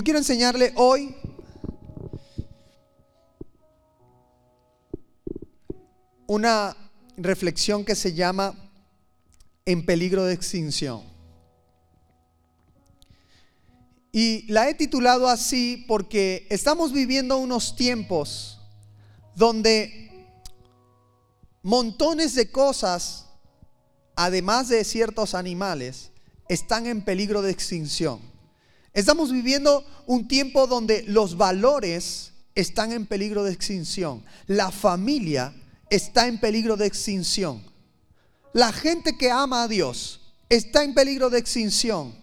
Yo quiero enseñarle hoy una reflexión que se llama En peligro de extinción. Y la he titulado así porque estamos viviendo unos tiempos donde montones de cosas, además de ciertos animales, están en peligro de extinción. Estamos viviendo un tiempo donde los valores están en peligro de extinción. La familia está en peligro de extinción. La gente que ama a Dios está en peligro de extinción.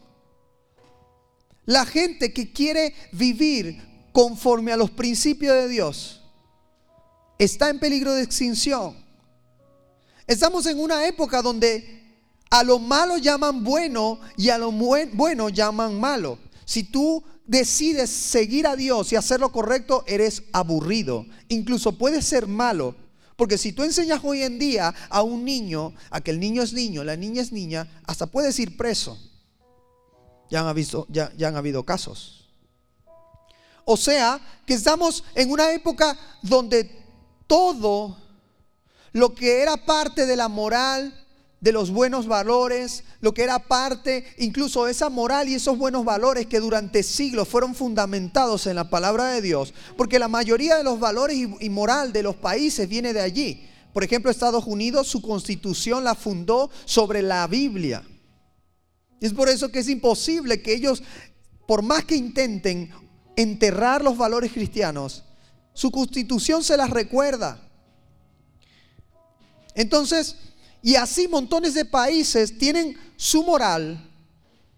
La gente que quiere vivir conforme a los principios de Dios está en peligro de extinción. Estamos en una época donde a lo malo llaman bueno y a lo bueno llaman malo. Si tú decides seguir a Dios y hacer lo correcto, eres aburrido. Incluso puedes ser malo. Porque si tú enseñas hoy en día a un niño a que el niño es niño, la niña es niña, hasta puedes ir preso. Ya han, ya han habido casos. O sea, que estamos en una época donde todo lo que era parte de la moral, de los buenos valores, lo que era parte, incluso esa moral y esos buenos valores que durante siglos fueron fundamentados en la palabra de Dios, porque la mayoría de los valores y, moral de los países viene de allí. Por ejemplo, Estados Unidos, su constitución la fundó sobre la Biblia. Es por eso que es imposible que ellos, por más que intenten enterrar los valores cristianos, su constitución se las recuerda. Entonces, y así montones de países tienen su moral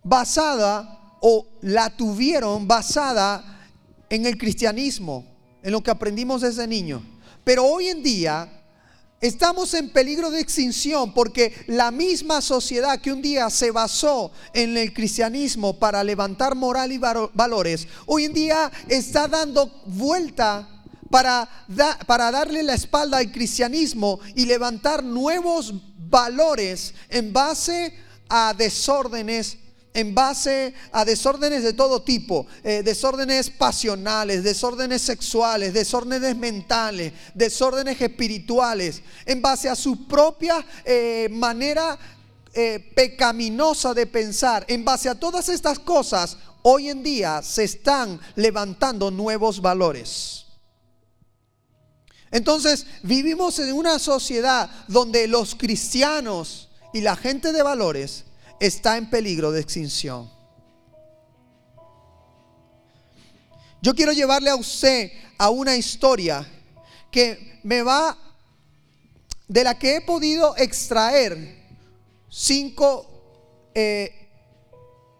basada o la tuvieron basada en el cristianismo, en lo que aprendimos desde niño. Pero hoy en día estamos en peligro de extinción porque la misma sociedad que un día se basó en el cristianismo para levantar moral y valores, hoy en día está dando vuelta para, para darle la espalda al cristianismo y levantar nuevos valores en base a desórdenes en base a desórdenes de todo tipo, eh, desórdenes pasionales, desórdenes sexuales, desórdenes mentales, desórdenes espirituales, en base a su propia eh, manera eh, pecaminosa de pensar. En base a todas estas cosas, hoy en día se están levantando nuevos valores. Entonces vivimos en una sociedad donde los cristianos y la gente de valores está en peligro de extinción. Yo quiero llevarle a usted a una historia que me va, de la que he podido extraer cinco, eh,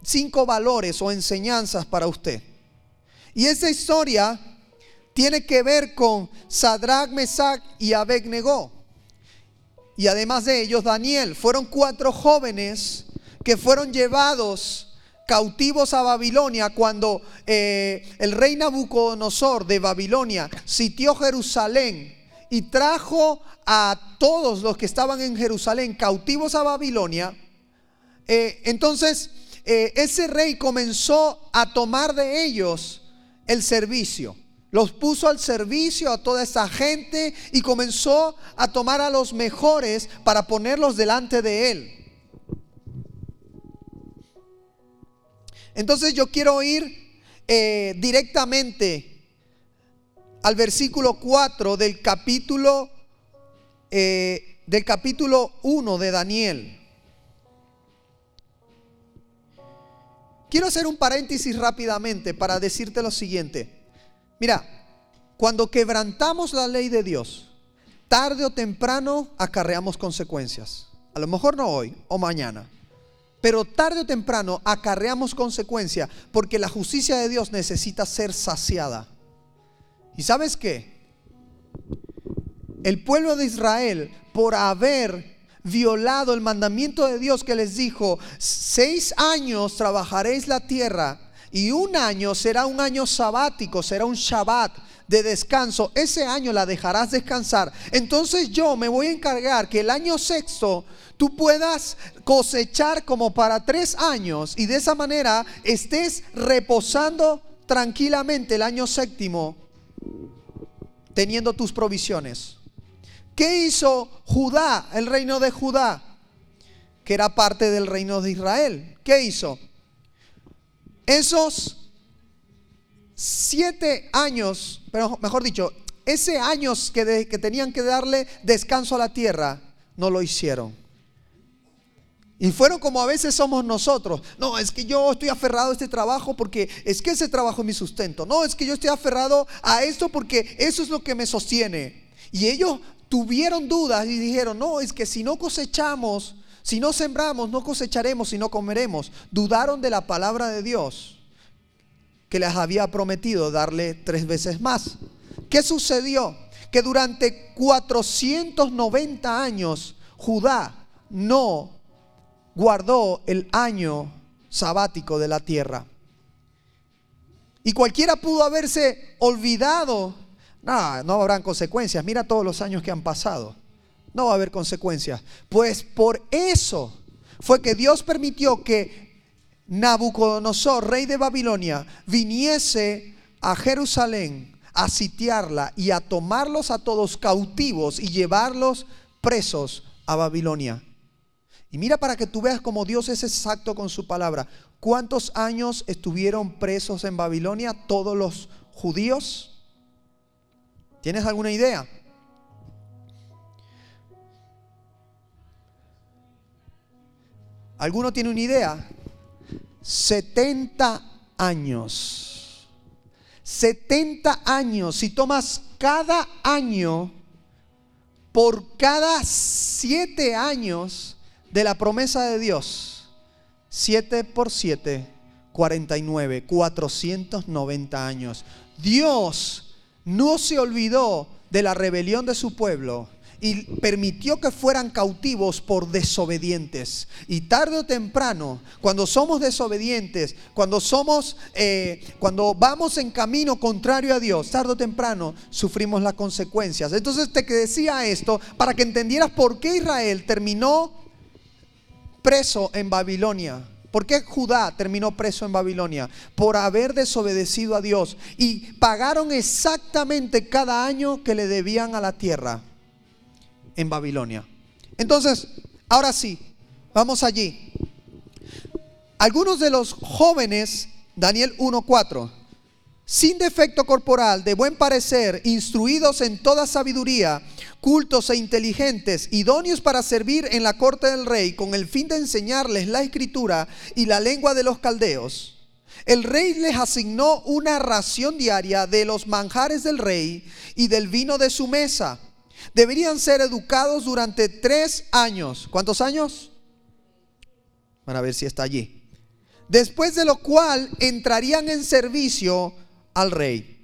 cinco valores o enseñanzas para usted. Y esta historia tiene que ver con Sadrach, Mesach y Abednego. Y además de ellos, Daniel. Fueron cuatro jóvenes que fueron llevados cautivos a Babilonia cuando eh, el rey Nabucodonosor de Babilonia sitió Jerusalén y trajo a todos los que estaban en Jerusalén cautivos a Babilonia. Eh, entonces, eh, ese rey comenzó a tomar de ellos el servicio. Los puso al servicio a toda esa gente y comenzó a tomar a los mejores para ponerlos delante de él. Entonces yo quiero ir eh, directamente al versículo 4 del capítulo, eh, del capítulo 1 de Daniel. Quiero hacer un paréntesis rápidamente para decirte lo siguiente. Mira, cuando quebrantamos la ley de Dios, tarde o temprano acarreamos consecuencias. A lo mejor no hoy o mañana, pero tarde o temprano acarreamos consecuencias porque la justicia de Dios necesita ser saciada. ¿Y sabes qué? El pueblo de Israel, por haber violado el mandamiento de Dios que les dijo, seis años trabajaréis la tierra y un año será un año sabático, será un Shabbat de descanso. Ese año la dejarás descansar. Entonces yo me voy a encargar que el año sexto tú puedas cosechar como para tres años y de esa manera estés reposando tranquilamente el año séptimo teniendo tus provisiones. ¿Qué hizo Judá, el reino de Judá? Que era parte del reino de Israel. ¿Qué hizo? Esos siete años, pero mejor dicho, ese años que, que tenían que darle descanso a la tierra, no lo hicieron. Y fueron como a veces somos nosotros. No, es que yo estoy aferrado a este trabajo porque es que ese trabajo es mi sustento. No, es que yo estoy aferrado a esto porque eso es lo que me sostiene. Y ellos tuvieron dudas y dijeron, no, es que si no cosechamos, si no sembramos, no cosecharemos y no comeremos. Dudaron de la palabra de Dios que les había prometido darle tres veces más. ¿Qué sucedió? Que durante 490 años Judá no guardó el año sabático de la tierra. Y cualquiera pudo haberse olvidado. No, no habrán consecuencias. Mira todos los años que han pasado. No va a haber consecuencias. Pues por eso fue que Dios permitió que Nabucodonosor, rey de Babilonia, viniese a Jerusalén a sitiarla y a tomarlos a todos cautivos y llevarlos presos a Babilonia. Y mira para que tú veas cómo Dios es exacto con su palabra. ¿Cuántos años estuvieron presos en Babilonia todos los judíos? ¿Tienes alguna idea? ¿Alguno tiene una idea? 70 años. 70 años. Si tomas cada año por cada 7 años, de la promesa de Dios, 7 por 7, 49, 490 años. Dios no se olvidó de la rebelión de su pueblo y permitió que fueran cautivos por desobedientes. Y tarde o temprano, cuando somos desobedientes, cuando somos, eh, cuando vamos en camino contrario a Dios, tarde o temprano sufrimos las consecuencias. Entonces te decía esto para que entendieras por qué Israel terminó preso en Babilonia. ¿Por qué Judá terminó preso en Babilonia? Por haber desobedecido a Dios. Y pagaron exactamente cada año que le debían a la tierra en Babilonia. Entonces, ahora sí, vamos allí. Algunos de los jóvenes, Daniel 1.4, sin defecto corporal, de buen parecer, instruidos en toda sabiduría, cultos e inteligentes, idóneos para servir en la corte del rey, con el fin de enseñarles la escritura y la lengua de los caldeos. El rey les asignó una ración diaria de los manjares del rey y del vino de su mesa. Deberían ser educados durante tres años. ¿Cuántos años? Van a ver si está allí. Después de lo cual entrarían en servicio al rey.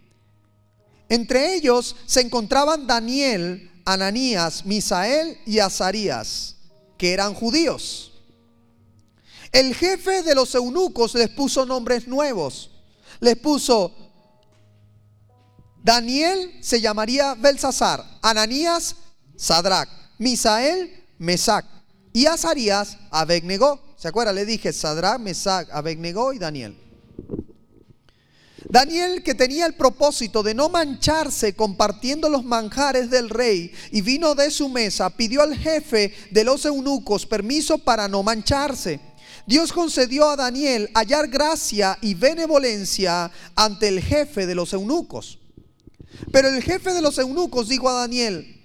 Entre ellos se encontraban Daniel, Ananías, Misael y Azarías, que eran judíos. El jefe de los eunucos les puso nombres nuevos. Les puso Daniel se llamaría Belsasar, Ananías Sadrach, Misael Mesac y Azarías Abednego. ¿Se acuerda? Le dije Sadrach, Mesac, Abednego y Daniel. Daniel, que tenía el propósito de no mancharse compartiendo los manjares del rey y vino de su mesa, pidió al jefe de los eunucos permiso para no mancharse. Dios concedió a Daniel hallar gracia y benevolencia ante el jefe de los eunucos. Pero el jefe de los eunucos dijo a Daniel,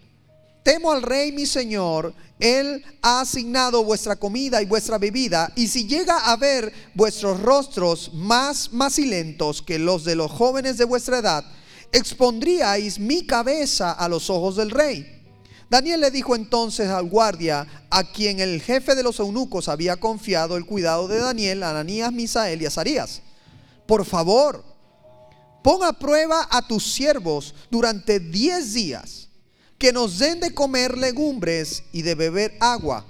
temo al rey mi señor él ha asignado vuestra comida y vuestra bebida, y si llega a ver vuestros rostros más macilentos que los de los jóvenes de vuestra edad, expondríais mi cabeza a los ojos del rey. Daniel le dijo entonces al guardia, a quien el jefe de los eunucos había confiado el cuidado de Daniel, Ananías, Misael y Azarías, por favor, pon a prueba a tus siervos durante diez días que nos den de comer legumbres y de beber agua.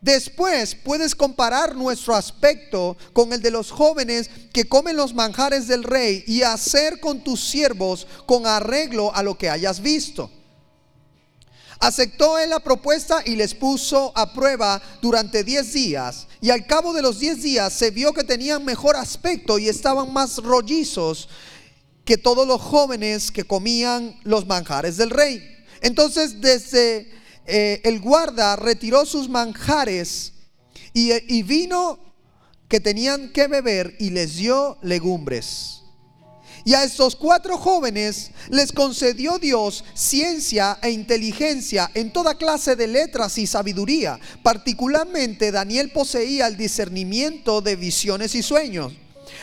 Después puedes comparar nuestro aspecto con el de los jóvenes que comen los manjares del rey y hacer con tus siervos con arreglo a lo que hayas visto. Aceptó él la propuesta y les puso a prueba durante 10 días. Y al cabo de los 10 días se vio que tenían mejor aspecto y estaban más rollizos que todos los jóvenes que comían los manjares del rey. Entonces desde eh, el guarda retiró sus manjares y, y vino que tenían que beber y les dio legumbres. Y a estos cuatro jóvenes les concedió Dios ciencia e inteligencia en toda clase de letras y sabiduría. Particularmente Daniel poseía el discernimiento de visiones y sueños.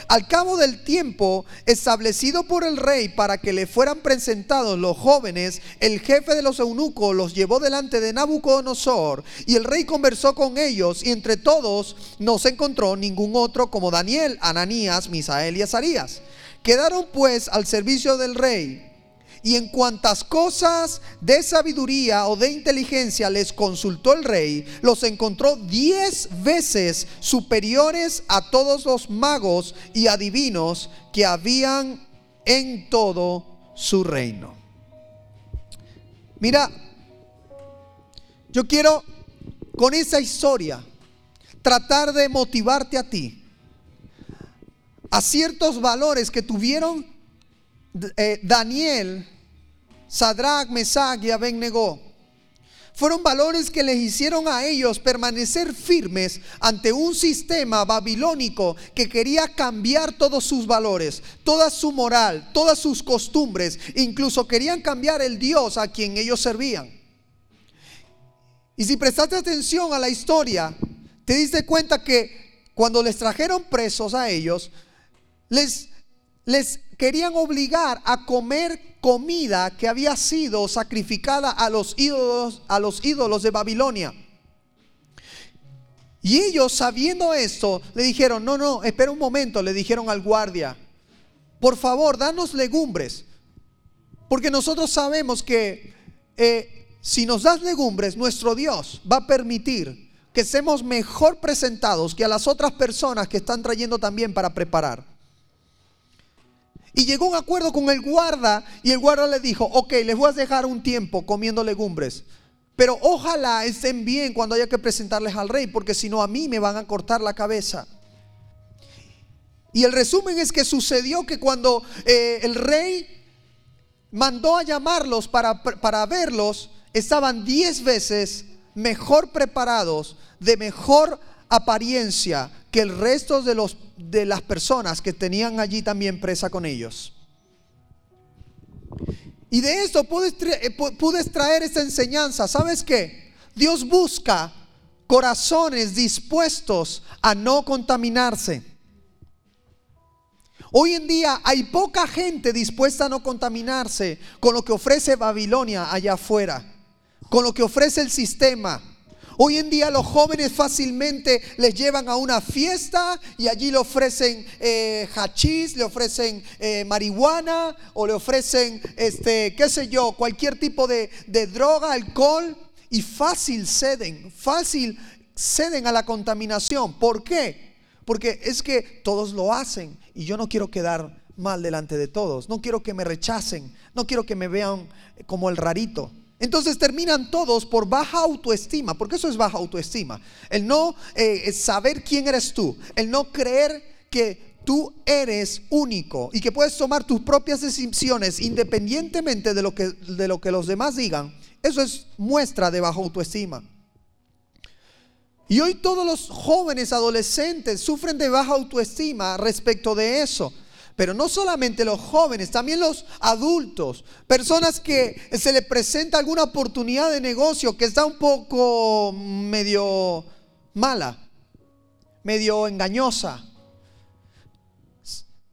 Al cabo del tiempo establecido por el rey para que le fueran presentados los jóvenes, el jefe de los eunucos los llevó delante de Nabucodonosor y el rey conversó con ellos y entre todos no se encontró ningún otro como Daniel, Ananías, Misael y Azarías. Quedaron pues al servicio del rey. Y en cuantas cosas de sabiduría o de inteligencia les consultó el rey, los encontró diez veces superiores a todos los magos y adivinos que habían en todo su reino. Mira, yo quiero con esa historia tratar de motivarte a ti a ciertos valores que tuvieron eh, Daniel, Sadrach, Mesach y Abednego. Fueron valores que les hicieron a ellos permanecer firmes ante un sistema babilónico que quería cambiar todos sus valores, toda su moral, todas sus costumbres, incluso querían cambiar el Dios a quien ellos servían. Y si prestaste atención a la historia, te diste cuenta que cuando les trajeron presos a ellos, les, querían obligar a comer comida que había sido sacrificada a los ídolos, a los ídolos de Babilonia. Y ellos, sabiendo esto, le dijeron, no, no, espera un momento, le dijeron al guardia, por favor, danos legumbres, porque nosotros sabemos que eh, si nos das legumbres, nuestro Dios va a permitir que seamos mejor presentados que a las otras personas que están trayendo también para preparar. Y llegó un acuerdo con el guarda y el guarda le dijo, ok, les voy a dejar un tiempo comiendo legumbres, pero ojalá estén bien cuando haya que presentarles al rey, porque si no a mí me van a cortar la cabeza. Y el resumen es que sucedió que cuando eh, el rey mandó a llamarlos para, para verlos, estaban diez veces mejor preparados, de mejor apariencia que el resto de, los, de las personas que tenían allí también presa con ellos. Y de esto pude, eh, pude extraer esta enseñanza. ¿Sabes qué? Dios busca corazones dispuestos a no contaminarse. Hoy en día hay poca gente dispuesta a no contaminarse con lo que ofrece Babilonia allá afuera, con lo que ofrece el sistema Hoy en día los jóvenes fácilmente les llevan a una fiesta y allí le ofrecen eh, hachís, le ofrecen eh, marihuana o le ofrecen, este, qué sé yo, cualquier tipo de, de droga, alcohol y fácil ceden, fácil ceden a la contaminación. ¿Por qué? Porque es que todos lo hacen y yo no quiero quedar mal delante de todos, no quiero que me rechacen, no quiero que me vean como el rarito. Entonces terminan todos por baja autoestima, porque eso es baja autoestima. El no eh, saber quién eres tú, el no creer que tú eres único y que puedes tomar tus propias decisiones independientemente de lo que, de lo que los demás digan, eso es muestra de baja autoestima. Y hoy todos los jóvenes adolescentes sufren de baja autoestima respecto de eso. Pero no solamente los jóvenes, también los adultos, personas que se les presenta alguna oportunidad de negocio que está un poco medio mala, medio engañosa.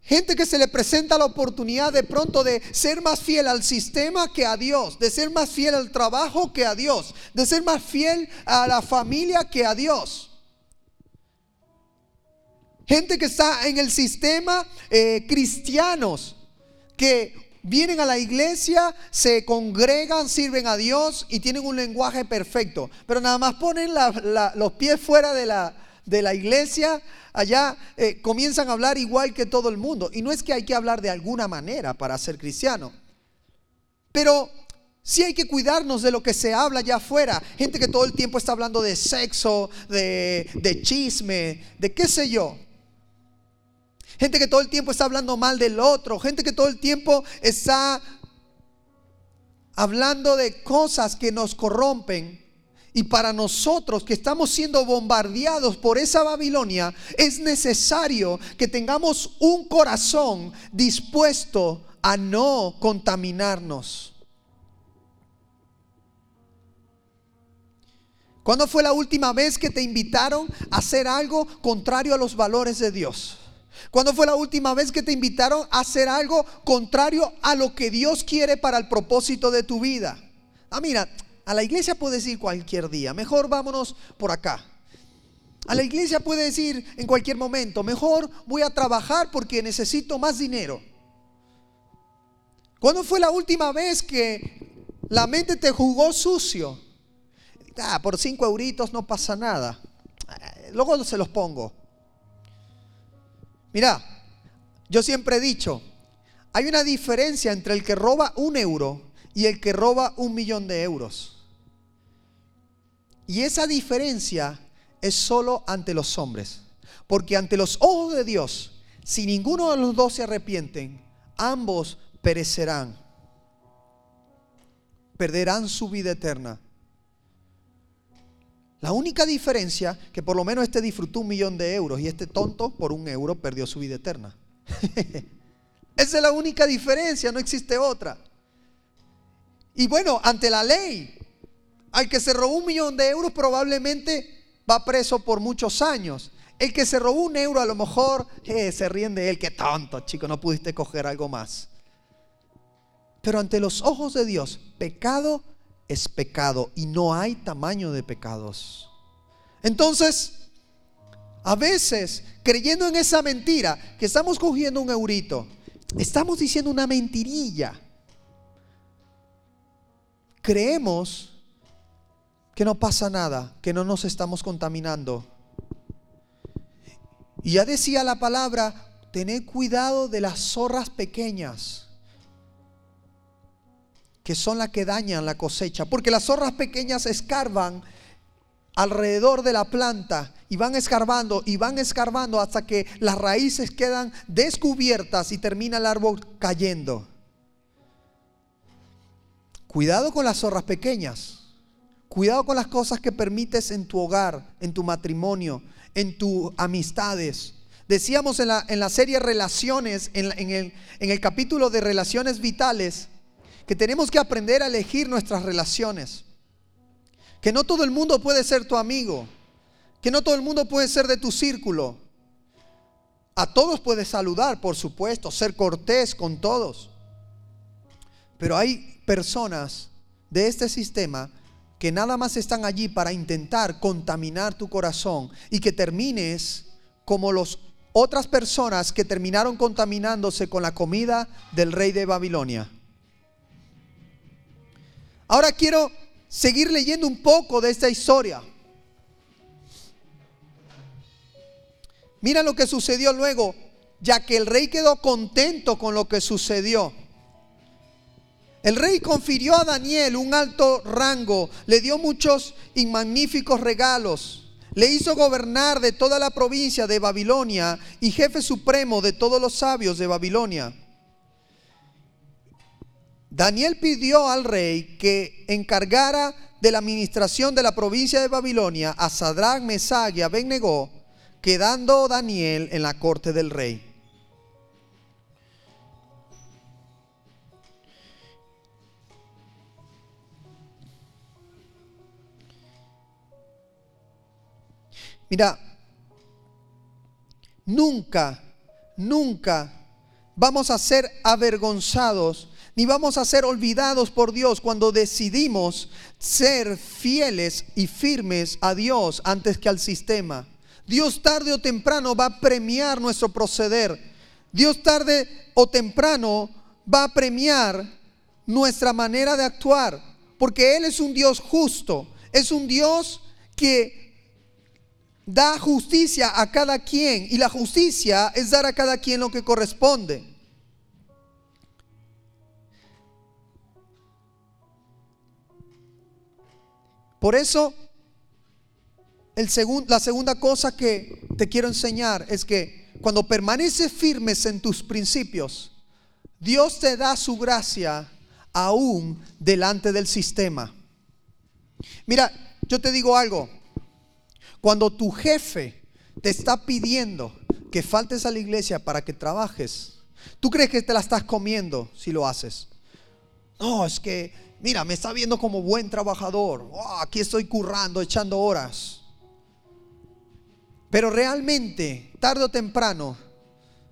Gente que se le presenta la oportunidad de pronto de ser más fiel al sistema que a Dios, de ser más fiel al trabajo que a Dios, de ser más fiel a la familia que a Dios. Gente que está en el sistema, eh, cristianos, que vienen a la iglesia, se congregan, sirven a Dios y tienen un lenguaje perfecto. Pero nada más ponen los pies fuera de la, de la iglesia, allá eh, comienzan a hablar igual que todo el mundo. Y no es que hay que hablar de alguna manera para ser cristiano. Pero Sí hay que cuidarnos de lo que se habla allá afuera. Gente que todo el tiempo está hablando de sexo, de, de chisme, de qué sé yo. Gente que todo el tiempo está hablando mal del otro. Gente que todo el tiempo está hablando de cosas que nos corrompen. Y para nosotros que estamos siendo bombardeados por esa Babilonia, es necesario que tengamos un corazón dispuesto a no contaminarnos. ¿Cuándo fue la última vez que te invitaron a hacer algo contrario a los valores de Dios? ¿Cuándo fue la última vez que te invitaron a hacer algo contrario a lo que Dios quiere para el propósito de tu vida? Ah, mira, a la iglesia puedes ir cualquier día, mejor vámonos por acá. A la iglesia puedes ir en cualquier momento, mejor voy a trabajar porque necesito más dinero. ¿Cuándo fue la última vez que la mente te jugó sucio? Ah, por cinco euritos no pasa nada. Eh, luego se los pongo. Mira, yo siempre he dicho, hay una diferencia entre el que roba un euro y el que roba un millón de euros. Y esa diferencia es solo ante los hombres. Porque ante los ojos de Dios, si ninguno de los dos se arrepienten, ambos perecerán. Perderán su vida eterna. La única diferencia, que por lo menos este disfrutó un millón de euros y este tonto por un euro perdió su vida eterna. Esa es la única diferencia, no existe otra. Y bueno, ante la ley, al que se robó un millón de euros probablemente va preso por muchos años. El que se robó un euro a lo mejor eh, se ríen de él, qué tonto, chico, no pudiste coger algo más. Pero ante los ojos de Dios, pecado es pecado y no hay tamaño de pecados. Entonces, a veces, creyendo en esa mentira, que estamos cogiendo un eurito, estamos diciendo una mentirilla. Creemos que no pasa nada, que no nos estamos contaminando. Y ya decía la palabra, tened cuidado de las zorras pequeñas que son las que dañan la cosecha, porque las zorras pequeñas escarban alrededor de la planta y van escarbando y van escarbando hasta que las raíces quedan descubiertas y termina el árbol cayendo. Cuidado con las zorras pequeñas. Cuidado con las cosas que permites en tu hogar, en tu matrimonio, en tus amistades. Decíamos en la, en la serie Relaciones, en, en, el, en el capítulo de Relaciones Vitales, que tenemos que aprender a elegir nuestras relaciones. Que no todo el mundo puede ser tu amigo. Que no todo el mundo puede ser de tu círculo. A todos puedes saludar, por supuesto, ser cortés con todos. Pero hay personas de este sistema que nada más están allí para intentar contaminar tu corazón y que termines como las otras personas que terminaron contaminándose con la comida del rey de Babilonia. Ahora quiero seguir leyendo un poco de esta historia. Mira lo que sucedió luego, ya que el rey quedó contento con lo que sucedió. El rey confirió a Daniel un alto rango, le dio muchos y magníficos regalos, le hizo gobernar de toda la provincia de Babilonia y jefe supremo de todos los sabios de Babilonia. Daniel pidió al rey que encargara de la administración de la provincia de Babilonia a Sadrach, Mesach y Abednego, quedando Daniel en la corte del rey. Mira, nunca, nunca vamos a ser avergonzados ni vamos a ser olvidados por Dios cuando decidimos ser fieles y firmes a Dios antes que al sistema. Dios tarde o temprano va a premiar nuestro proceder. Dios tarde o temprano va a premiar nuestra manera de actuar, porque Él es un Dios justo, es un Dios que da justicia a cada quien y la justicia es dar a cada quien lo que corresponde. Por eso, la segunda cosa que te quiero enseñar es que cuando permaneces firmes en tus principios, Dios te da su gracia aún delante del sistema. Mira, yo te digo algo. Cuando tu jefe te está pidiendo que faltes a la iglesia para que trabajes, ¿tú crees que te la estás comiendo si lo haces? No, es que, mira, me está viendo como buen trabajador. Oh, aquí estoy currando, echando horas. Pero realmente, tarde o temprano,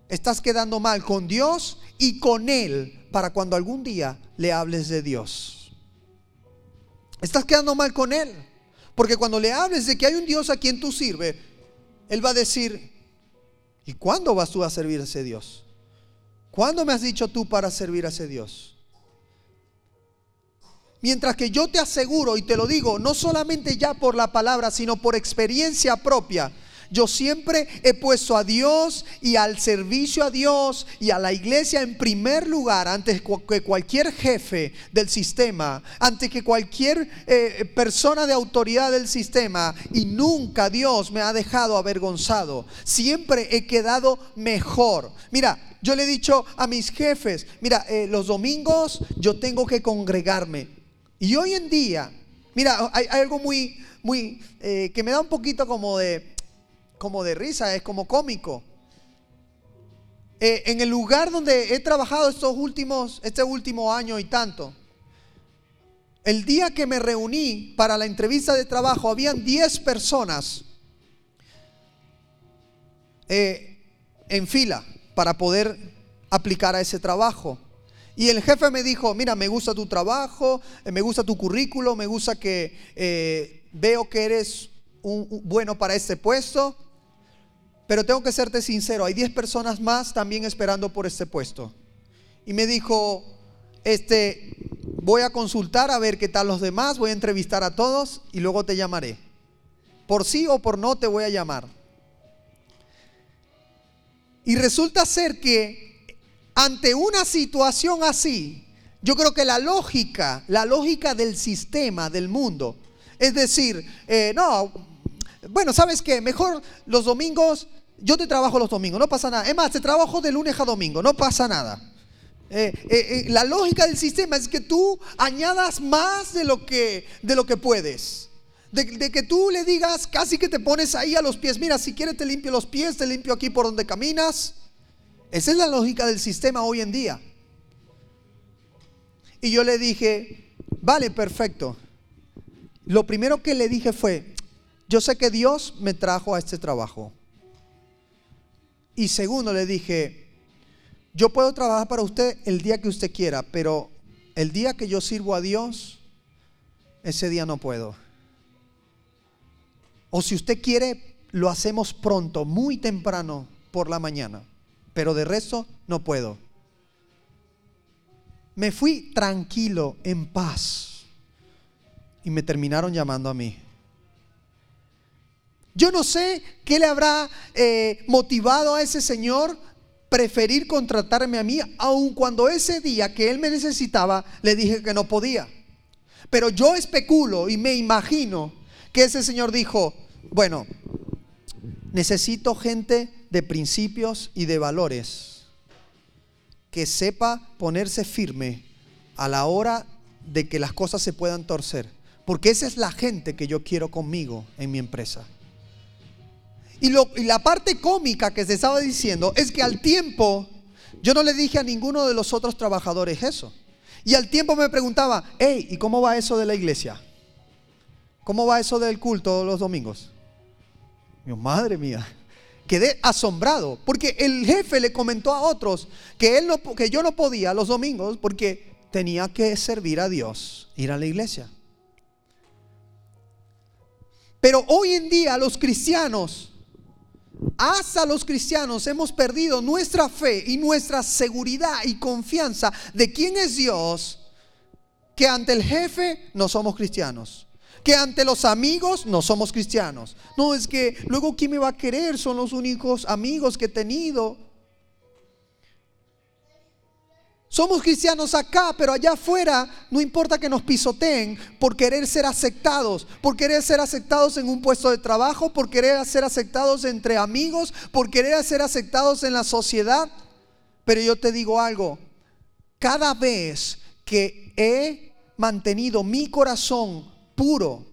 estás quedando mal con Dios y con Él para cuando algún día le hables de Dios. Estás quedando mal con Él. Porque cuando le hables de que hay un Dios a quien tú sirves, Él va a decir, ¿y cuándo vas tú a servir a ese Dios? ¿Cuándo me has dicho tú para servir a ese Dios? Mientras que yo te aseguro y te lo digo, no solamente ya por la palabra, sino por experiencia propia, yo siempre he puesto a Dios y al servicio a Dios y a la iglesia en primer lugar antes que cualquier jefe del sistema, antes que cualquier eh, persona de autoridad del sistema. Y nunca Dios me ha dejado avergonzado. Siempre he quedado mejor. Mira, yo le he dicho a mis jefes, mira, eh, los domingos yo tengo que congregarme. Y hoy en día, mira, hay, algo muy, muy, eh, que me da un poquito como de, como de risa, es como cómico. Eh, en el lugar donde he trabajado estos últimos, este último año y tanto, el día que me reuní para la entrevista de trabajo, habían 10 personas eh, en fila para poder aplicar a ese trabajo. Y el jefe me dijo, mira, me gusta tu trabajo, eh, me gusta tu currículo, me gusta que veo que eres un, bueno para este puesto. Pero tengo que serte sincero, hay 10 personas más también esperando por este puesto. Y me dijo, este, voy a consultar a ver qué tal los demás, voy a entrevistar a todos y luego te llamaré. Por sí o por no te voy a llamar. Y resulta ser que ante una situación así, yo creo que la lógica, la lógica del sistema, del mundo, es decir, eh, no, bueno, ¿sabes qué? Mejor los domingos yo te trabajo los domingos, no pasa nada. Es más, te trabajo de lunes a domingo, no pasa nada. Eh, eh, la lógica del sistema es que tú añadas más de lo que, de lo que puedes. De, de, que tú le digas, casi que te pones ahí a los pies, mira, si quieres te limpio los pies, te limpio aquí por donde caminas. Esa es la lógica del sistema hoy en día. Y yo le dije, vale, perfecto. Lo primero que le dije fue, yo sé que Dios me trajo a este trabajo. Y segundo, le dije, yo puedo trabajar para usted el día que usted quiera, pero el día que yo sirvo a Dios, ese día no puedo. O si usted quiere, lo hacemos pronto, muy temprano por la mañana, pero de resto no puedo. Me fui tranquilo, en paz, y me terminaron llamando a mí. Yo no sé qué le habrá eh, motivado a ese señor preferir contratarme a mí, aun cuando ese día que él me necesitaba le dije que no podía. Pero yo especulo y me imagino que ese señor dijo, bueno, necesito gente de principios y de valores que sepa ponerse firme a la hora de que las cosas se puedan torcer. Porque esa es la gente que yo quiero conmigo en mi empresa. Y, la parte cómica que se estaba diciendo es que al tiempo yo no le dije a ninguno de los otros trabajadores eso. Y al tiempo me preguntaba, hey, ¿y cómo va eso de la iglesia? ¿Cómo va eso del culto los domingos? Mi madre mía, quedé asombrado porque el jefe le comentó a otros que, él no, que yo no podía los domingos porque tenía que servir a Dios, ir a la iglesia. Pero hoy en día los cristianos hasta los cristianos hemos perdido nuestra fe y nuestra seguridad y confianza de quién es Dios, que ante el jefe no somos cristianos, que ante los amigos no somos cristianos. No, es que luego quién me va a querer, son los únicos amigos que he tenido. Somos cristianos acá, pero allá afuera no importa que nos pisoteen por querer ser aceptados, por querer ser aceptados en un puesto de trabajo, por querer ser aceptados entre amigos, por querer ser aceptados en la sociedad. Pero yo te digo algo, cada vez que he mantenido mi corazón puro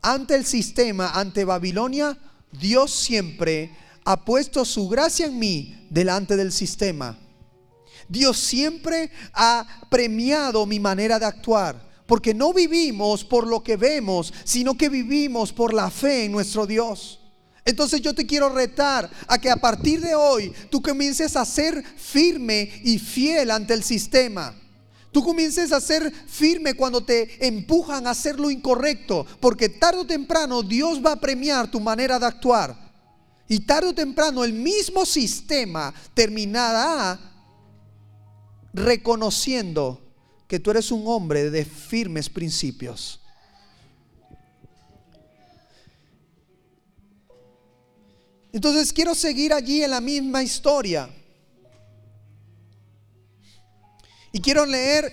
ante el sistema, ante Babilonia, Dios siempre ha puesto su gracia en mí delante del sistema. Dios siempre ha premiado mi manera de actuar. Porque no vivimos por lo que vemos, sino que vivimos por la fe en nuestro Dios. Entonces yo te quiero retar a que a partir de hoy tú comiences a ser firme y fiel ante el sistema. Tú comiences a ser firme cuando te empujan a hacer lo incorrecto, porque tarde o temprano Dios va a premiar tu manera de actuar. Y tarde o temprano el mismo sistema terminará reconociendo que tú eres un hombre de firmes principios. Entonces quiero seguir allí en la misma historia. Y quiero leer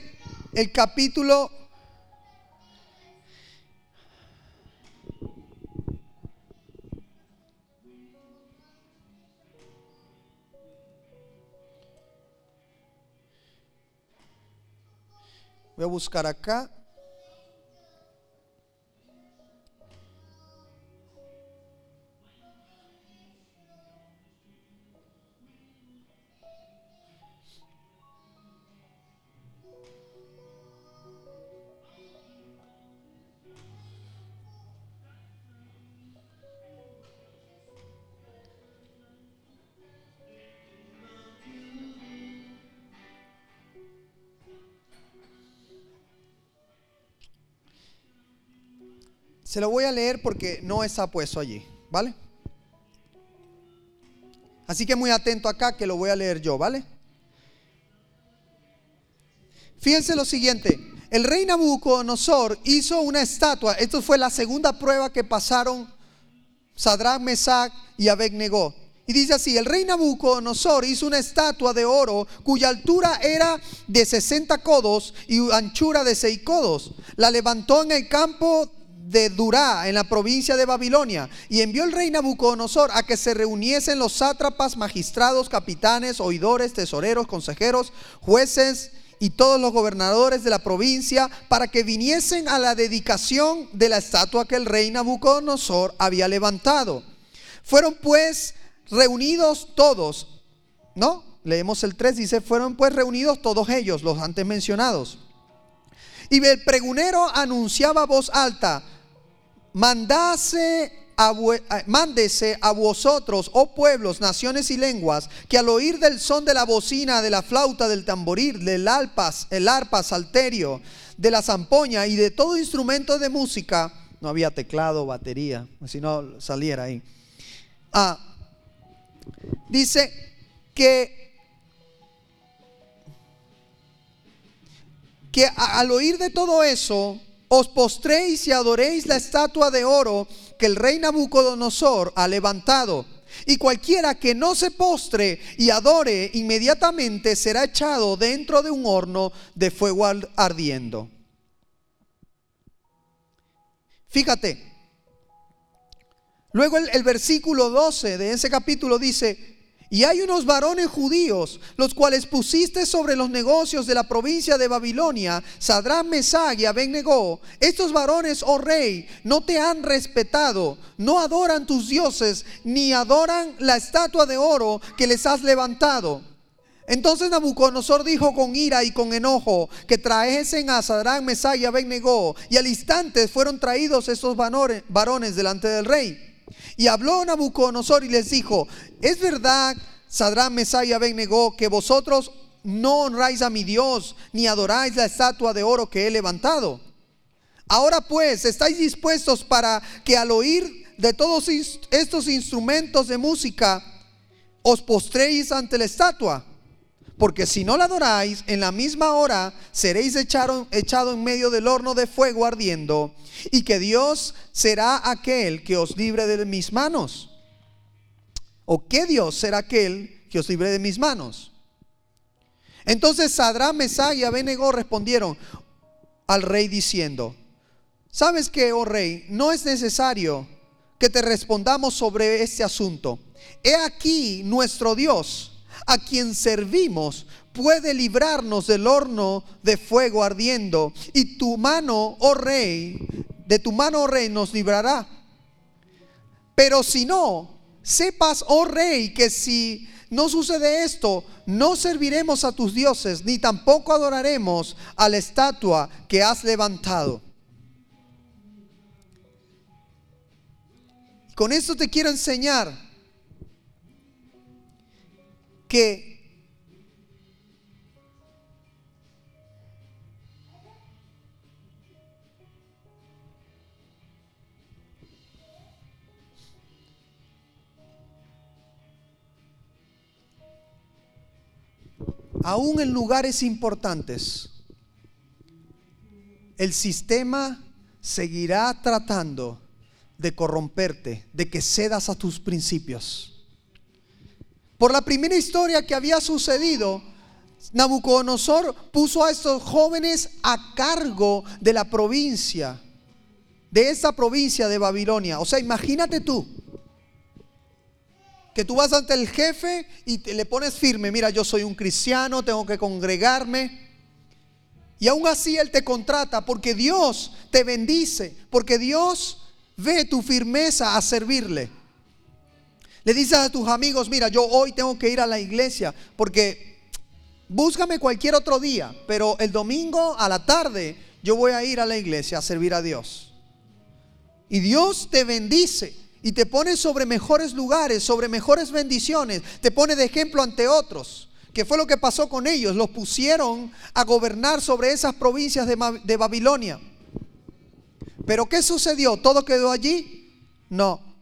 el capítulo Voy a buscar acá. Se lo voy a leer porque no está puesto allí, ¿vale? Así que muy atento acá que lo voy a leer yo, ¿vale? Fíjense lo siguiente, el rey Nabucodonosor hizo una estatua, esto fue la segunda prueba que pasaron Sadrach, Mesach y Abednego. Y dice así, el rey Nabucodonosor hizo una estatua de oro cuya altura era de 60 codos y anchura de 6 codos. La levantó en el campo de Durá, en la provincia de Babilonia, y envió el rey Nabucodonosor a que se reuniesen los sátrapas, magistrados, capitanes, oidores, tesoreros, consejeros, jueces y todos los gobernadores de la provincia para que viniesen a la dedicación de la estatua que el rey Nabucodonosor había levantado. Fueron pues reunidos todos, ¿no? Leemos el 3, dice, fueron pues reunidos todos ellos, los antes mencionados. Y el pregunero anunciaba a voz alta, mandase a, mándese a vosotros, oh pueblos, naciones y lenguas, que al oír del son de la bocina, de la flauta, del tamboril, del alpas, el arpa, salterio, de la zampoña y de todo instrumento de música, no había teclado, batería, si no saliera ahí. Ah, dice que que al oír de todo eso, os postréis y adoréis la estatua de oro que el rey Nabucodonosor ha levantado. Y cualquiera que no se postre y adore inmediatamente será echado dentro de un horno de fuego ardiendo. Fíjate. Luego el, el versículo 12 de ese capítulo dice, y hay unos varones judíos, los cuales pusiste sobre los negocios de la provincia de Babilonia, Sadrán, Mesag y Abednego. Estos varones, oh rey, no te han respetado, no adoran tus dioses, ni adoran la estatua de oro que les has levantado. Entonces Nabucodonosor dijo con ira y con enojo que trajesen a Sadrán, Mesag y Abednego, y al instante fueron traídos estos varones delante del rey. Y habló Nabucodonosor y les dijo, es verdad, Sadrán, Mesá y Abednego, que vosotros no honráis a mi Dios, ni adoráis la estatua de oro que he levantado. Ahora pues, ¿estáis dispuestos para que al oír de todos estos instrumentos de música, os postréis ante la estatua? Porque si no la adoráis, en la misma hora seréis echado, en medio del horno de fuego ardiendo, y que Dios será aquel que os libre de mis manos. ¿O qué Dios será aquel que os libre de mis manos? Entonces Sadrán, Mesá y Abednego respondieron al rey diciendo, ¿sabes qué, oh rey? No es necesario que te respondamos sobre este asunto. He aquí nuestro Dios, a quien servimos, puede librarnos del horno de fuego ardiendo, y tu mano, oh rey, de tu mano, oh rey, nos librará. Pero si no, sepas, oh rey, que si no sucede esto, no serviremos a tus dioses, ni tampoco adoraremos a la estatua que has levantado. Con esto te quiero enseñar que aún en lugares importantes, el sistema seguirá tratando de corromperte, de que cedas a tus principios. Por la primera historia que había sucedido, Nabucodonosor puso a estos jóvenes a cargo de la provincia, de esa provincia de Babilonia. O sea, imagínate tú, que tú vas ante el jefe y te, le pones firme, mira, yo soy un cristiano, tengo que congregarme. Y aún así Él te contrata porque Dios te bendice, porque Dios ve tu firmeza a servirle. Le dices a tus amigos, mira, yo hoy tengo que ir a la iglesia porque búscame cualquier otro día, pero el domingo a la tarde yo voy a ir a la iglesia a servir a Dios. Y Dios te bendice y te pone sobre mejores lugares, sobre mejores bendiciones, te pone de ejemplo ante otros. ¿Qué fue lo que pasó con ellos? Los pusieron a gobernar sobre esas provincias de Babilonia. Pero ¿qué sucedió? ¿Todo quedó allí? No.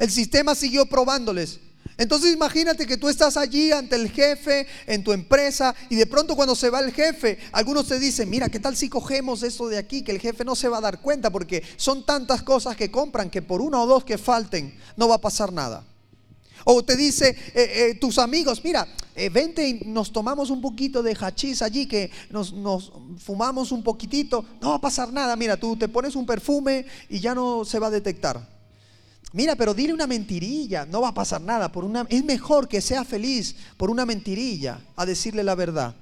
El sistema siguió probándoles. Entonces imagínate que tú estás allí ante el jefe en tu empresa y de pronto cuando se va el jefe, algunos te dicen, mira, ¿qué tal si cogemos esto de aquí? Que el jefe no se va a dar cuenta porque son tantas cosas que compran que por una o dos que falten no va a pasar nada. O te dice eh, eh, tus amigos, mira, eh, vente y nos tomamos un poquito de hachís allí, que nos, nos, fumamos un poquitito, no va a pasar nada, mira, tú te pones un perfume y ya no se va a detectar. Mira, pero dile una mentirilla, no va a pasar nada. Por una, es mejor que sea feliz por una mentirilla a decirle la verdad.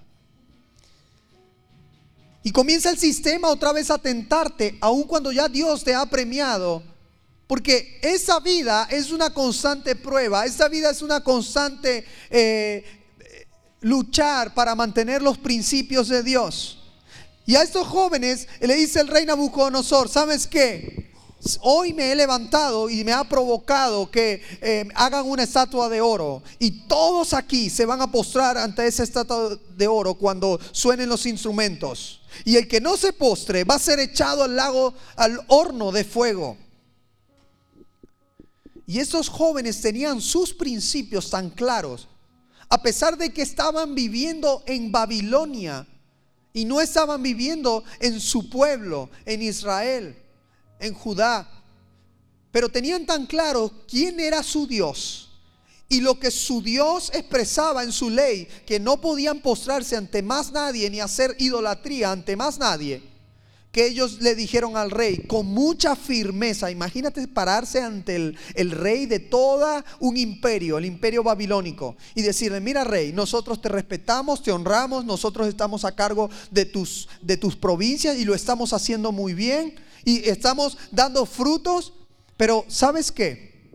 Y comienza el sistema otra vez a tentarte, aun cuando ya Dios te ha premiado. Porque esa vida es una constante prueba, esa vida es una constante eh, luchar para mantener los principios de Dios. Y a estos jóvenes le dice el rey Nabucodonosor, ¿sabes qué? Hoy me he levantado y me ha provocado que eh, hagan una estatua de oro. Y todos aquí se van a postrar ante esa estatua de oro cuando suenen los instrumentos. Y el que no se postre va a ser echado al lago, al horno de fuego. Y estos jóvenes tenían sus principios tan claros. A pesar de que estaban viviendo en Babilonia y no estaban viviendo en su pueblo, en Israel en Judá, pero tenían tan claro quién era su Dios y lo que su Dios expresaba en su ley, que no podían postrarse ante más nadie ni hacer idolatría ante más nadie, que ellos le dijeron al rey con mucha firmeza, imagínate pararse ante el, rey de todo un imperio, el imperio babilónico, y decirle, mira rey, nosotros te respetamos, te honramos, nosotros estamos a cargo de tus, de tus provincias y lo estamos haciendo muy bien y estamos dando frutos, pero ¿sabes qué?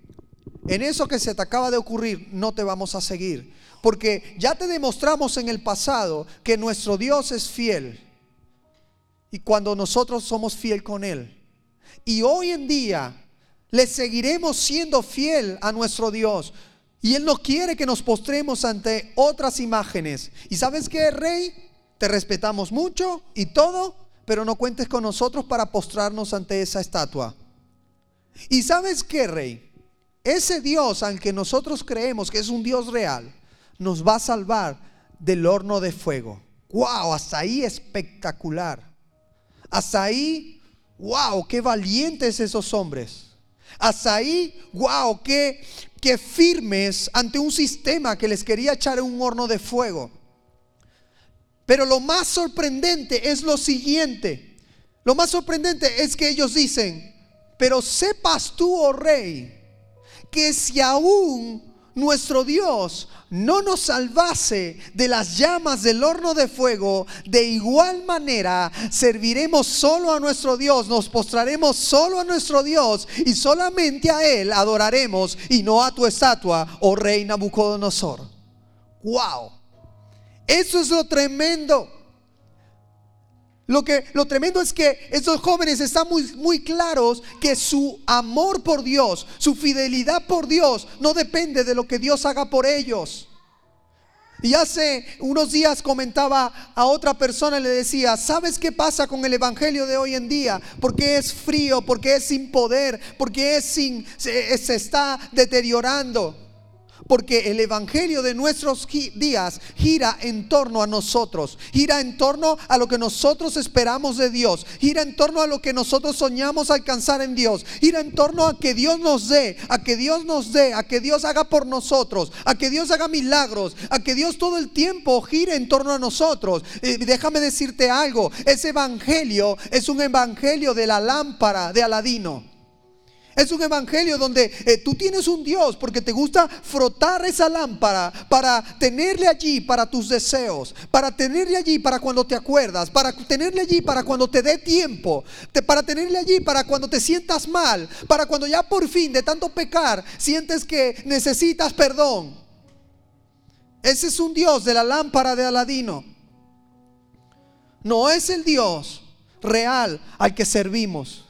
En eso que se te acaba de ocurrir no te vamos a seguir, porque ya te demostramos en el pasado que nuestro Dios es fiel y cuando nosotros somos fiel con Él. Y hoy en día le seguiremos siendo fiel a nuestro Dios. Y Él no quiere que nos postremos ante otras imágenes. ¿Y sabes qué, Rey? Te respetamos mucho y todo, pero no cuentes con nosotros para postrarnos ante esa estatua. ¿Y sabes qué, rey? Ese Dios al que nosotros creemos que es un Dios real, nos va a salvar del horno de fuego. ¡Wow! Hasta ahí espectacular. Hasta ahí, ¡wow! ¡Qué valientes esos hombres! Hasta ahí, ¡wow! ¡Qué, qué firmes ante un sistema que les quería echar en un horno de fuego! Pero lo más sorprendente es lo siguiente. Lo más sorprendente es que ellos dicen, pero sepas tú, oh rey, que si aún nuestro Dios no nos salvase de las llamas del horno de fuego, de igual manera serviremos solo a nuestro Dios, nos postraremos solo a nuestro Dios y solamente a Él adoraremos y no a tu estatua, oh rey Nabucodonosor. ¡Wow! Eso es lo tremendo. Lo, que, lo tremendo es que estos jóvenes están muy, muy claros que su amor por Dios, su fidelidad por Dios, no depende de lo que Dios haga por ellos. Y hace unos días comentaba a otra persona le decía, ¿sabes qué pasa con el Evangelio de hoy en día? Porque es frío, porque es sin poder, porque es sin, se está deteriorando. Porque el Evangelio de nuestros días gira en torno a nosotros, gira en torno a lo que nosotros esperamos de Dios, gira en torno a lo que nosotros soñamos alcanzar en Dios, gira en torno a que Dios nos dé, a que Dios nos dé, a que Dios haga por nosotros, a que Dios haga milagros, a que Dios todo el tiempo gire en torno a nosotros. Déjame decirte algo, ese Evangelio es un Evangelio de la lámpara de Aladino. Es un evangelio donde eh, tú tienes un Dios porque te gusta frotar esa lámpara para tenerle allí para tus deseos, para tenerle allí para cuando te acuerdas, para tenerle allí para cuando te dé tiempo, para tenerle allí para cuando te sientas mal, para cuando ya por fin de tanto pecar sientes que necesitas perdón. Ese es un Dios de la lámpara de Aladino. No es el Dios real al que servimos.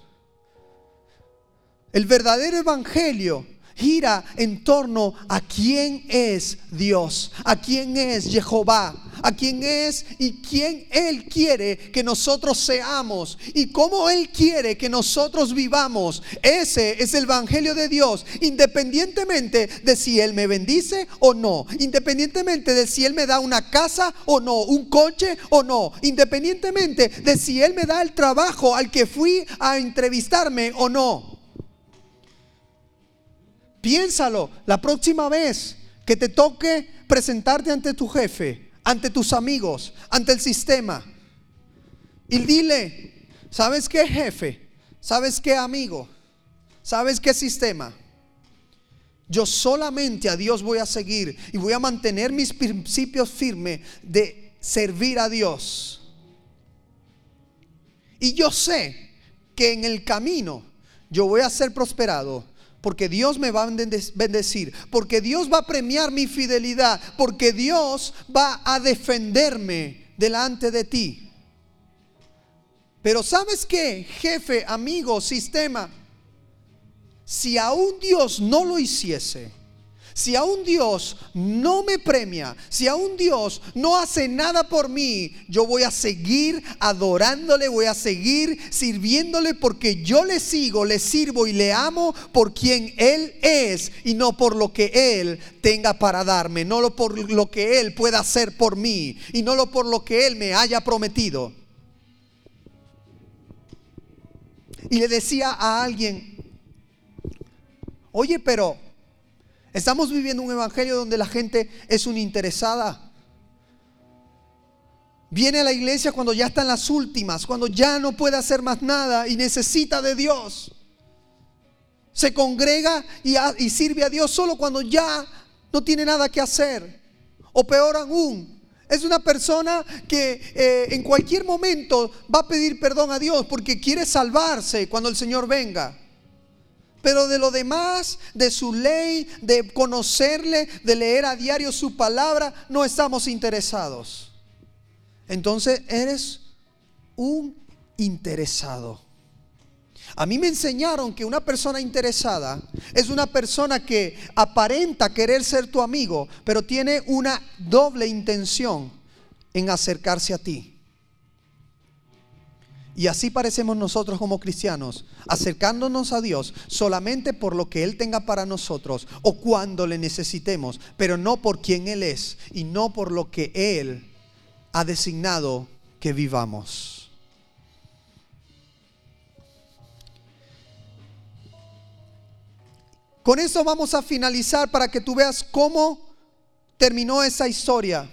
El verdadero evangelio gira en torno a quién es Dios, a quién es Jehová, a quién es y quién Él quiere que nosotros seamos y cómo Él quiere que nosotros vivamos. Ese es el Evangelio de Dios, independientemente de si Él me bendice o no, independientemente de si Él me da una casa o no, un coche o no, independientemente de si Él me da el trabajo al que fui a entrevistarme o no. Piénsalo, la próxima vez que te toque presentarte ante tu jefe, ante tus amigos, ante el sistema, y dile, ¿sabes qué jefe? ¿Sabes qué amigo? ¿Sabes qué sistema? Yo solamente a Dios voy a seguir y voy a mantener mis principios firmes de servir a Dios. Y yo sé que en el camino yo voy a ser prosperado porque Dios me va a bendecir, porque Dios va a premiar mi fidelidad, porque Dios va a defenderme delante de ti. Pero ¿sabes qué, jefe, amigo, sistema? Si aún Dios no lo hiciese, si aún Dios no me premia, si aún Dios no hace nada por mí, yo voy a seguir adorándole, voy a seguir sirviéndole porque yo le sigo, le sirvo y le amo por quien Él es y no por lo que Él tenga para darme, no por lo que Él pueda hacer por mí y no por lo que Él me haya prometido. Y le decía a alguien, oye, pero Estamos viviendo un evangelio donde la gente es una interesada. Viene a la iglesia cuando ya está en las últimas, cuando ya no puede hacer más nada y necesita de Dios. Se congrega y, sirve a Dios solo cuando ya no tiene nada que hacer. O peor aún, es una persona que eh, en cualquier momento va a pedir perdón a Dios porque quiere salvarse cuando el Señor venga. Pero de lo demás, de su ley, de conocerle, de leer a diario su palabra, no estamos interesados. Entonces eres un interesado. A mí me enseñaron que una persona interesada es una persona que aparenta querer ser tu amigo, pero tiene una doble intención en acercarse a ti. Y así parecemos nosotros como cristianos, acercándonos a Dios solamente por lo que Él tenga para nosotros o cuando le necesitemos, pero no por quien Él es y no por lo que Él ha designado que vivamos. Con eso vamos a finalizar para que tú veas cómo terminó esa historia.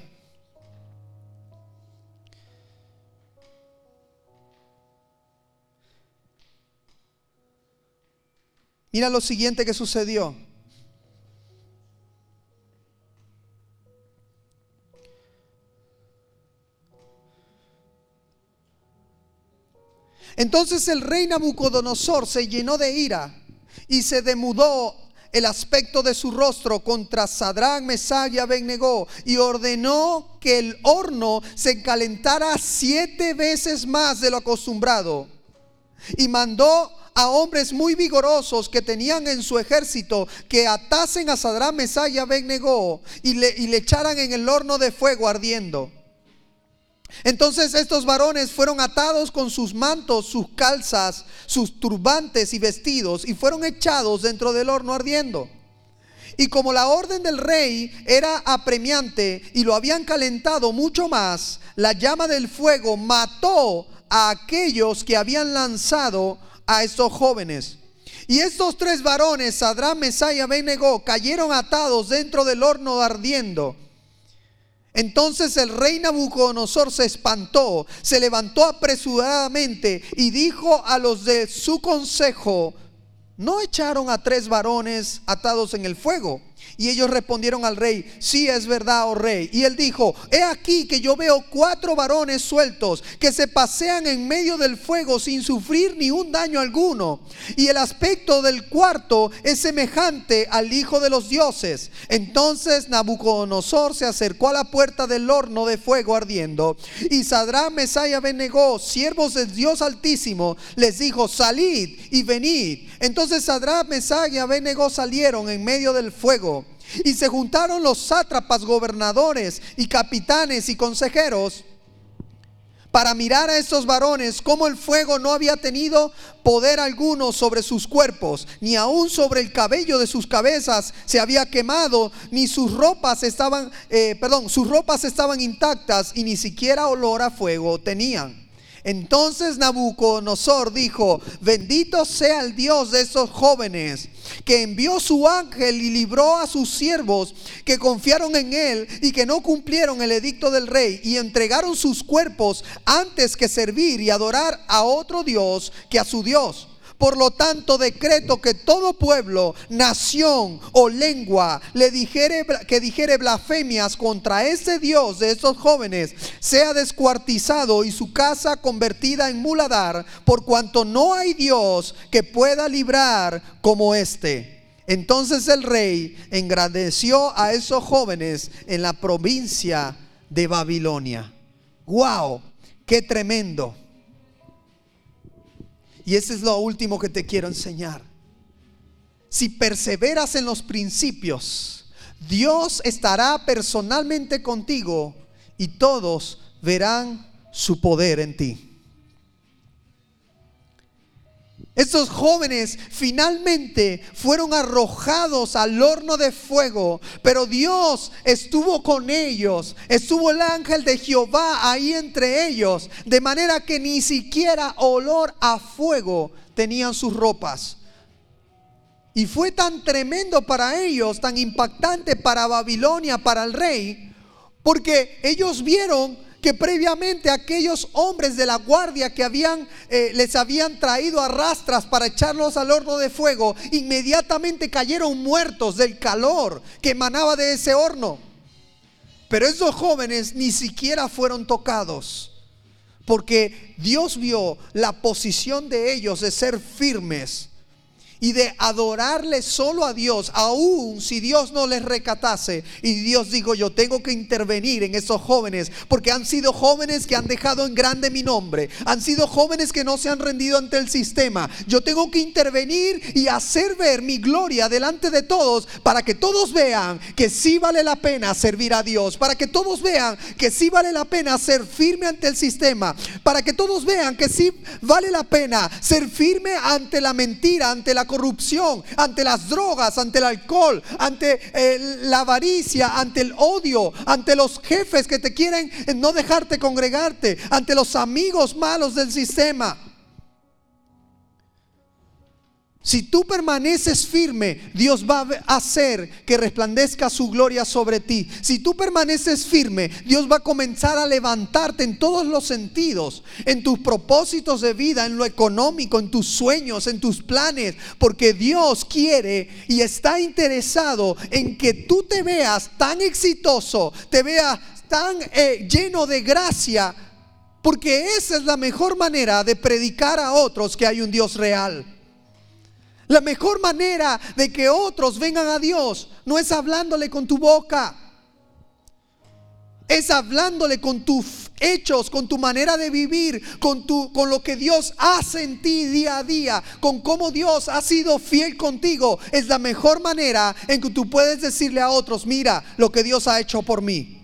Mira lo siguiente que sucedió. Entonces el rey Nabucodonosor se llenó de ira y se demudó el aspecto de su rostro contra Sadrán, Mesach y Abednego y ordenó que el horno se calentara siete veces más de lo acostumbrado y mandó a hombres muy vigorosos que tenían en su ejército que atasen a Sadrán, Mesach y Abednego y le, y le echaran en el horno de fuego ardiendo. Entonces estos varones fueron atados con sus mantos, sus calzas, sus turbantes y vestidos y fueron echados dentro del horno ardiendo. Y como la orden del rey era apremiante y lo habían calentado mucho más, la llama del fuego mató a aquellos que habían lanzado a estos jóvenes. Y estos tres varones, Sadrán, Mesá y Abednego, cayeron atados dentro del horno ardiendo. Entonces el rey Nabucodonosor se espantó, se levantó apresuradamente y dijo a los de su consejo, ¿no echaron a tres varones atados en el fuego? Y ellos respondieron al rey, sí es verdad, oh rey. Y él dijo, he aquí que yo veo cuatro varones sueltos que se pasean en medio del fuego sin sufrir ni un daño alguno. Y el aspecto del cuarto es semejante al hijo de los dioses. Entonces Nabucodonosor se acercó a la puerta del horno de fuego ardiendo. Y Sadrán, Mesaya Benegó, siervos del Dios Altísimo, les dijo, salid y venid. Entonces Sadrán, Mesaya y Abednego salieron en medio del fuego y se juntaron los sátrapas, gobernadores y capitanes y consejeros para mirar a estos varones como el fuego no había tenido poder alguno sobre sus cuerpos, ni aún sobre el cabello de sus cabezas se había quemado, ni sus ropas estaban, eh, perdón, sus ropas estaban intactas y ni siquiera olor a fuego tenían. Entonces Nabucodonosor dijo, bendito sea el Dios de esos jóvenes, que envió su ángel y libró a sus siervos que confiaron en él y que no cumplieron el edicto del rey y entregaron sus cuerpos antes que servir y adorar a otro Dios que a su Dios. Por lo tanto, decreto que todo pueblo, nación o lengua le dijere, que dijere blasfemias contra ese Dios de esos jóvenes sea descuartizado y su casa convertida en muladar, por cuanto no hay Dios que pueda librar como este. Entonces el rey engrandeció a esos jóvenes en la provincia de Babilonia. ¡Wow! ¡Qué tremendo! Y ese es lo último que te quiero enseñar. Si perseveras en los principios, Dios estará personalmente contigo y todos verán su poder en ti. Estos jóvenes finalmente fueron arrojados al horno de fuego, pero Dios estuvo con ellos, estuvo el ángel de Jehová ahí entre ellos, de manera que ni siquiera olor a fuego tenían sus ropas. Y fue tan tremendo para ellos, tan impactante para Babilonia, para el rey, porque ellos vieron que previamente aquellos hombres de la guardia que habían, eh, les habían traído a rastras para echarlos al horno de fuego, inmediatamente cayeron muertos del calor que emanaba de ese horno. Pero esos jóvenes ni siquiera fueron tocados, porque Dios vio la posición de ellos de ser firmes y de adorarle solo a Dios, aun si Dios no les recatase. Y Dios dijo, yo tengo que intervenir en esos jóvenes, porque han sido jóvenes que han dejado en grande mi nombre, han sido jóvenes que no se han rendido ante el sistema. Yo tengo que intervenir y hacer ver mi gloria delante de todos, para que todos vean que sí vale la pena servir a Dios, para que todos vean que sí vale la pena ser firme ante el sistema, para que todos vean que sí vale la pena ser firme ante la mentira, ante la corrupción, ante las drogas, ante el alcohol, ante eh, la avaricia, ante el odio, ante los jefes que te quieren no dejarte congregarte, ante los amigos malos del sistema. Si tú permaneces firme, Dios va a hacer que resplandezca su gloria sobre ti. Si tú permaneces firme, Dios va a comenzar a levantarte en todos los sentidos, en tus propósitos de vida, en lo económico, en tus sueños, en tus planes, porque Dios quiere y está interesado en que tú te veas tan exitoso, te veas tan eh, lleno de gracia, porque esa es la mejor manera de predicar a otros que hay un Dios real. La mejor manera de que otros vengan a Dios no es hablándole con tu boca, es hablándole con tus hechos, con tu manera de vivir, con, tu, con lo que Dios hace en ti día a día, con cómo Dios ha sido fiel contigo. Es la mejor manera en que tú puedes decirle a otros, mira lo que Dios ha hecho por mí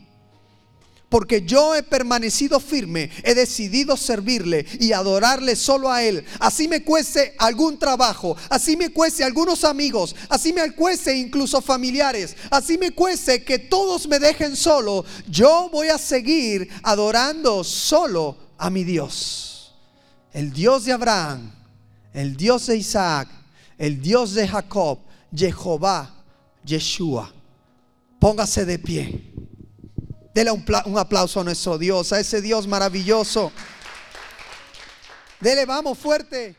porque yo he permanecido firme, he decidido servirle y adorarle solo a Él. Así me cueste algún trabajo, así me cueste algunos amigos, así me cueste incluso familiares, así me cueste que todos me dejen solo, yo voy a seguir adorando solo a mi Dios. El Dios de Abraham, el Dios de Isaac, el Dios de Jacob, Jehová, Yeshua. Póngase de pie. Dele un, aplauso a nuestro Dios, a ese Dios maravilloso. Dele, vamos fuerte.